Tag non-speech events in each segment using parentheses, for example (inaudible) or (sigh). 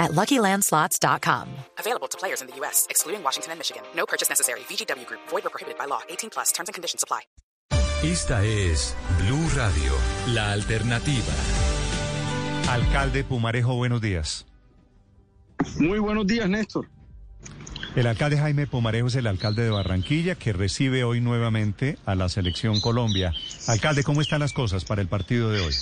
at LuckyLandSlots.com. Available to players in the U.S., excluding Washington and Michigan. No purchase necessary. VGW Group. Void or prohibited by law. 18 plus. Terms and conditions apply. Esta es Blue Radio, la alternativa. Alcalde Pumarejo, buenos días. Muy buenos días, Néstor. El alcalde Jaime Pumarejo es el alcalde de Barranquilla que recibe hoy nuevamente a la selección Colombia. Alcalde, ¿cómo están las cosas para el partido de hoy?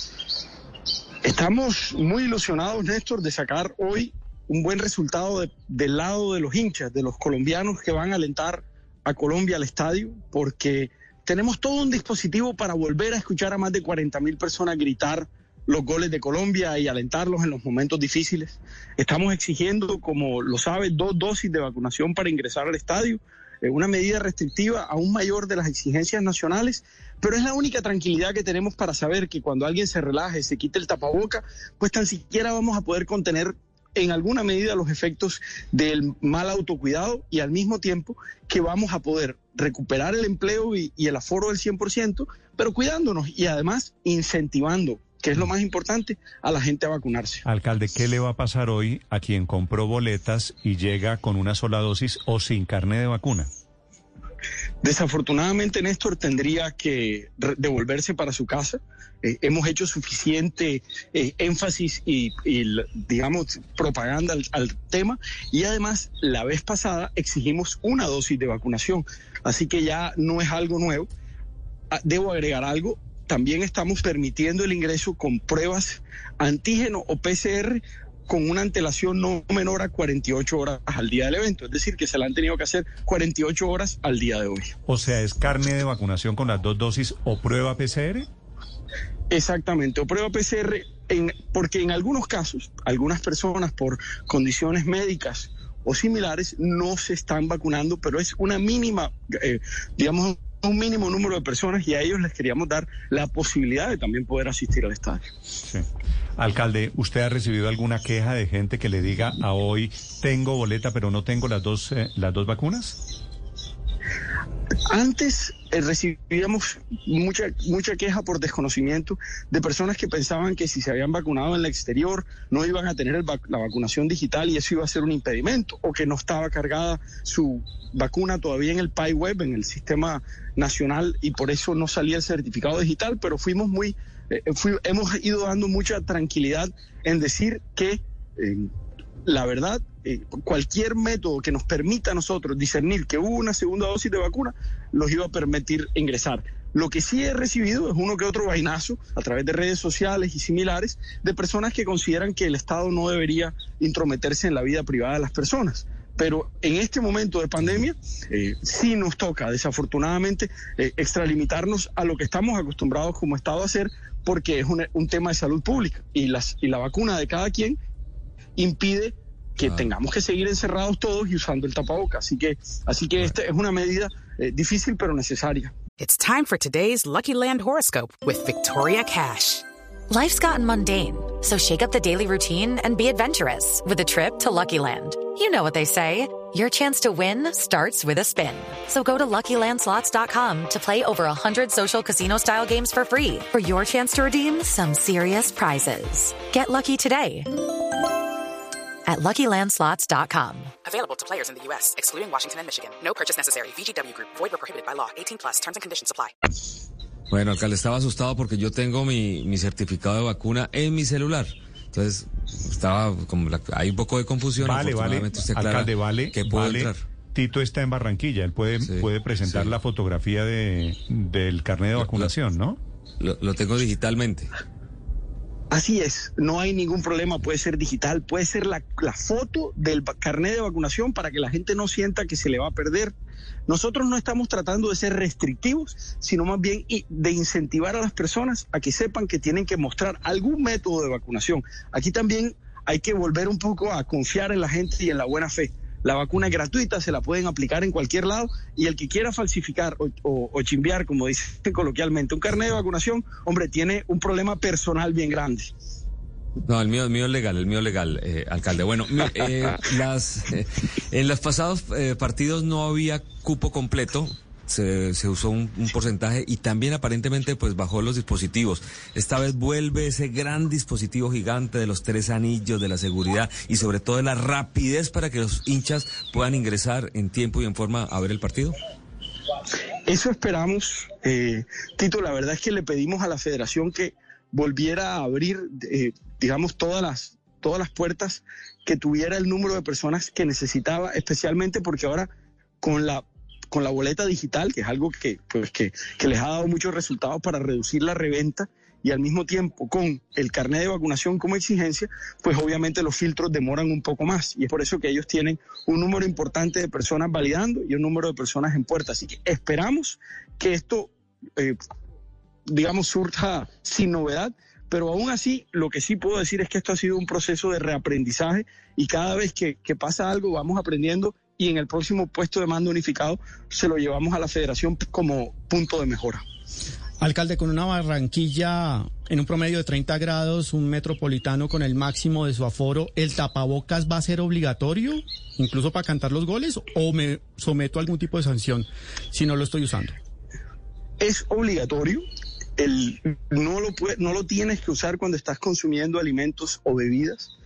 Estamos muy ilusionados, Néstor, de sacar hoy un buen resultado de- del lado de los hinchas, de los colombianos que van a alentar a Colombia al estadio, porque tenemos todo un dispositivo para volver a escuchar a más de 40 mil personas gritar los goles de Colombia y alentarlos en los momentos difíciles. Estamos exigiendo, como lo sabe, dos dosis de vacunación para ingresar al estadio, una medida restrictiva aún mayor de las exigencias nacionales, pero es la única tranquilidad que tenemos para saber que cuando alguien se relaje, se quite el tapaboca, pues tan siquiera vamos a poder contener en alguna medida los efectos del mal autocuidado y al mismo tiempo que vamos a poder recuperar el empleo y, y el aforo del 100%, pero cuidándonos y además incentivando, que es lo más importante, a la gente a vacunarse. Alcalde, ¿qué le va a pasar hoy a quien compró boletas y llega con una sola dosis o sin carne de vacuna? Desafortunadamente, Néstor tendría que devolverse para su casa. Eh, hemos hecho suficiente eh, énfasis y, digamos, propaganda al, al tema. Y además, la vez pasada exigimos una dosis de vacunación. Así que ya no es algo nuevo. Ah, Debo agregar algo. También estamos permitiendo el ingreso con pruebas antígeno o PCR con una antelación no menor a 48 horas al día del evento. Es decir, que se la han tenido que hacer 48 horas al día de hoy. O sea, ¿es carne de vacunación con las dos dosis o prueba PCR? Exactamente, o prueba PCR, en, porque en algunos casos, algunas personas por condiciones médicas o similares no se están vacunando, pero es una mínima, eh, digamos, un mínimo número de personas y a ellos les queríamos dar la posibilidad de también poder asistir al estadio. Sí. Alcalde, ¿usted ha recibido alguna queja de gente que le diga a hoy tengo boleta pero no tengo las dos, eh, las dos vacunas? Antes eh, recibíamos mucha, mucha queja por desconocimiento de personas que pensaban que si se habían vacunado en el exterior no iban a tener vac- la vacunación digital y eso iba a ser un impedimento, o que no estaba cargada su vacuna todavía en el PAI web, en el sistema nacional, y por eso no salía el certificado digital, pero fuimos muy, eh, fui- hemos ido dando mucha tranquilidad en decir que la verdad, eh, cualquier método que nos permita a nosotros discernir que hubo una segunda dosis de vacuna, los iba a permitir ingresar. Lo que sí he recibido es uno que otro vainazo a través de redes sociales y similares de personas que consideran que el Estado no debería intrometerse en la vida privada de las personas. Pero en este momento de pandemia eh, sí nos toca, desafortunadamente, eh, extralimitarnos a lo que estamos acostumbrados como Estado a hacer porque es un, un tema de salud pública y, las, y la vacuna de cada quien impide que tengamos que seguir encerrados todos y usando el tapaboca. Así que, así que esta es una medida eh, difícil pero necesaria. It's time for today's Lucky Land horoscope with Victoria Cash. Life's gotten mundane, so shake up the daily routine and be adventurous with a trip to Lucky Land. You know what they say. Your chance to win starts with a spin. So go to LuckyLandSlots.com to play over 100 social casino-style games for free for your chance to redeem some serious prizes. Get lucky today at LuckyLandSlots.com. Available to players in the U.S., excluding Washington and Michigan. No purchase necessary. VGW Group. Void or prohibited by law. 18 plus. Terms and conditions apply. Bueno, alcalde, estaba asustado porque yo tengo mi, mi certificado de vacuna en mi celular. Entonces, estaba como la- hay un poco de confusión. Vale, vale. Usted Alcalde, vale. que vale. entrar. Tito está en Barranquilla, él puede, Sí, puede presentar sí. la fotografía de, del carnet de Lo- vacunación, ¿no? Lo, lo tengo digitalmente. Así es, no hay ningún problema, puede ser digital, puede ser la, foto del carnet de vacunación para que la gente no sienta que se le va a perder. Nosotros no estamos tratando de ser restrictivos, sino más bien de incentivar a las personas a que sepan que tienen que mostrar algún método de vacunación. Aquí también hay que volver un poco a confiar en la gente y en la buena fe. La vacuna es gratuita, se la pueden aplicar en cualquier lado y el que quiera falsificar o, chimbear, como dicen (laughs) coloquialmente, un carnet de vacunación, hombre, tiene un problema personal bien grande. No, el mío, el mío es legal, el mío legal, eh, alcalde. Bueno, eh, (laughs) las, eh, en los pasados partidos no había cupo completo se, se usó un, porcentaje y también aparentemente pues bajó los dispositivos. Esta vez vuelve ese gran dispositivo gigante de los tres anillos, de la seguridad y sobre todo de la rapidez para que los hinchas puedan ingresar en tiempo y en forma a ver el partido. Eso esperamos, eh, Tito. La verdad es que le pedimos a la federación que volviera a abrir, eh, digamos, todas las, todas las puertas, que tuviera el número de personas que necesitaba, especialmente porque ahora con la con la boleta digital, que es algo que, pues, que, que les ha dado muchos resultados para reducir la reventa, y al mismo tiempo con el carnet de vacunación como exigencia, pues obviamente los filtros demoran un poco más. Y es por eso que ellos tienen un número importante de personas validando y un número de personas en puerta. Así que esperamos que esto, eh, digamos, surja sin novedad. Pero aún así, lo que sí puedo decir es que esto ha sido un proceso de reaprendizaje y cada vez que, que pasa algo vamos aprendiendo y en el próximo puesto de mando unificado se lo llevamos a la federación como punto de mejora. Alcalde, con una Barranquilla en un promedio de 30 grados, un metropolitano con el máximo de su aforo, ¿el tapabocas va a ser obligatorio, incluso para cantar los goles, o me someto a algún tipo de sanción si no lo estoy usando? Es obligatorio. El, no, lo no lo tienes que usar cuando estás consumiendo alimentos o bebidas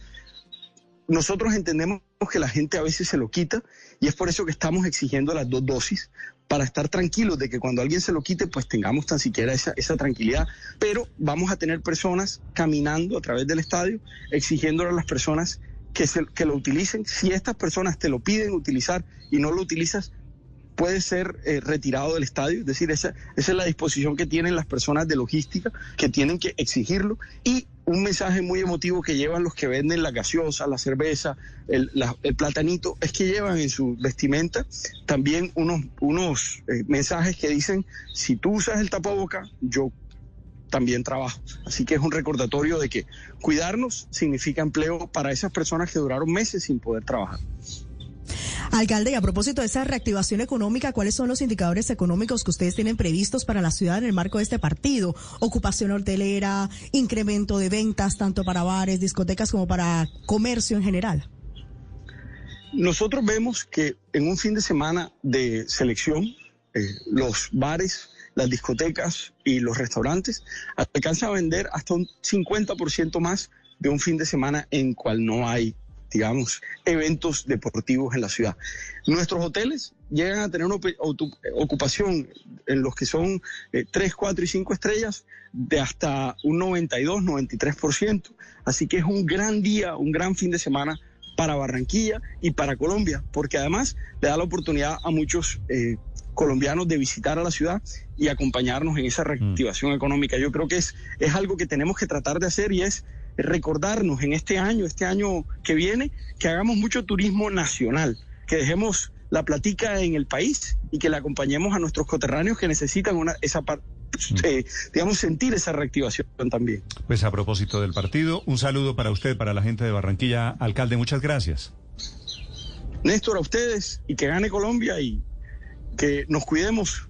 nosotros entendemos que la gente a veces se lo quita y es por eso que estamos exigiendo las dos dosis para estar tranquilos de que cuando alguien se lo quite, pues tengamos tan siquiera esa, esa tranquilidad. Pero vamos a tener personas caminando a través del estadio exigiéndole a las personas que, se, que lo utilicen. Si estas personas te lo piden utilizar y no lo utilizas, puede ser eh, retirado del estadio, es decir, esa, esa es la disposición que tienen las personas de logística que tienen que exigirlo y un mensaje muy emotivo que llevan los que venden la gaseosa, la cerveza, el, platanito, es que llevan en su vestimenta también unos, unos eh, mensajes que dicen, si tú usas el tapaboca, yo también trabajo. Así que es un recordatorio de que cuidarnos significa empleo para esas personas que duraron meses sin poder trabajar. Alcalde, y a propósito de esa reactivación económica, ¿cuáles son los indicadores económicos que ustedes tienen previstos para la ciudad en el marco de este partido? Ocupación hotelera, incremento de ventas tanto para bares, discotecas como para comercio en general. Nosotros vemos que en un fin de semana de selección, eh, los bares, las discotecas y los restaurantes alcanzan a vender hasta un 50% más de un fin de semana en cual no hay digamos, eventos deportivos en la ciudad. Nuestros hoteles llegan a tener una ocupación en los que son 3, eh, 4 y 5 estrellas de hasta un 92, 93%. Así que es un gran día, un gran fin de semana para Barranquilla y para Colombia, porque además le da la oportunidad a muchos eh, colombianos de visitar a la ciudad y acompañarnos en esa reactivación mm. económica. Yo creo que es, es algo que tenemos que tratar de hacer y es recordarnos en este año, este año que viene, que hagamos mucho turismo nacional, que dejemos la platica en el país y que le acompañemos a nuestros coterráneos que necesitan una, esa parte mm. eh, digamos, sentir esa reactivación también. Pues a propósito del partido, un saludo para usted, para la gente de Barranquilla. Alcalde, muchas gracias. Néstor, a ustedes y que gane Colombia y que nos cuidemos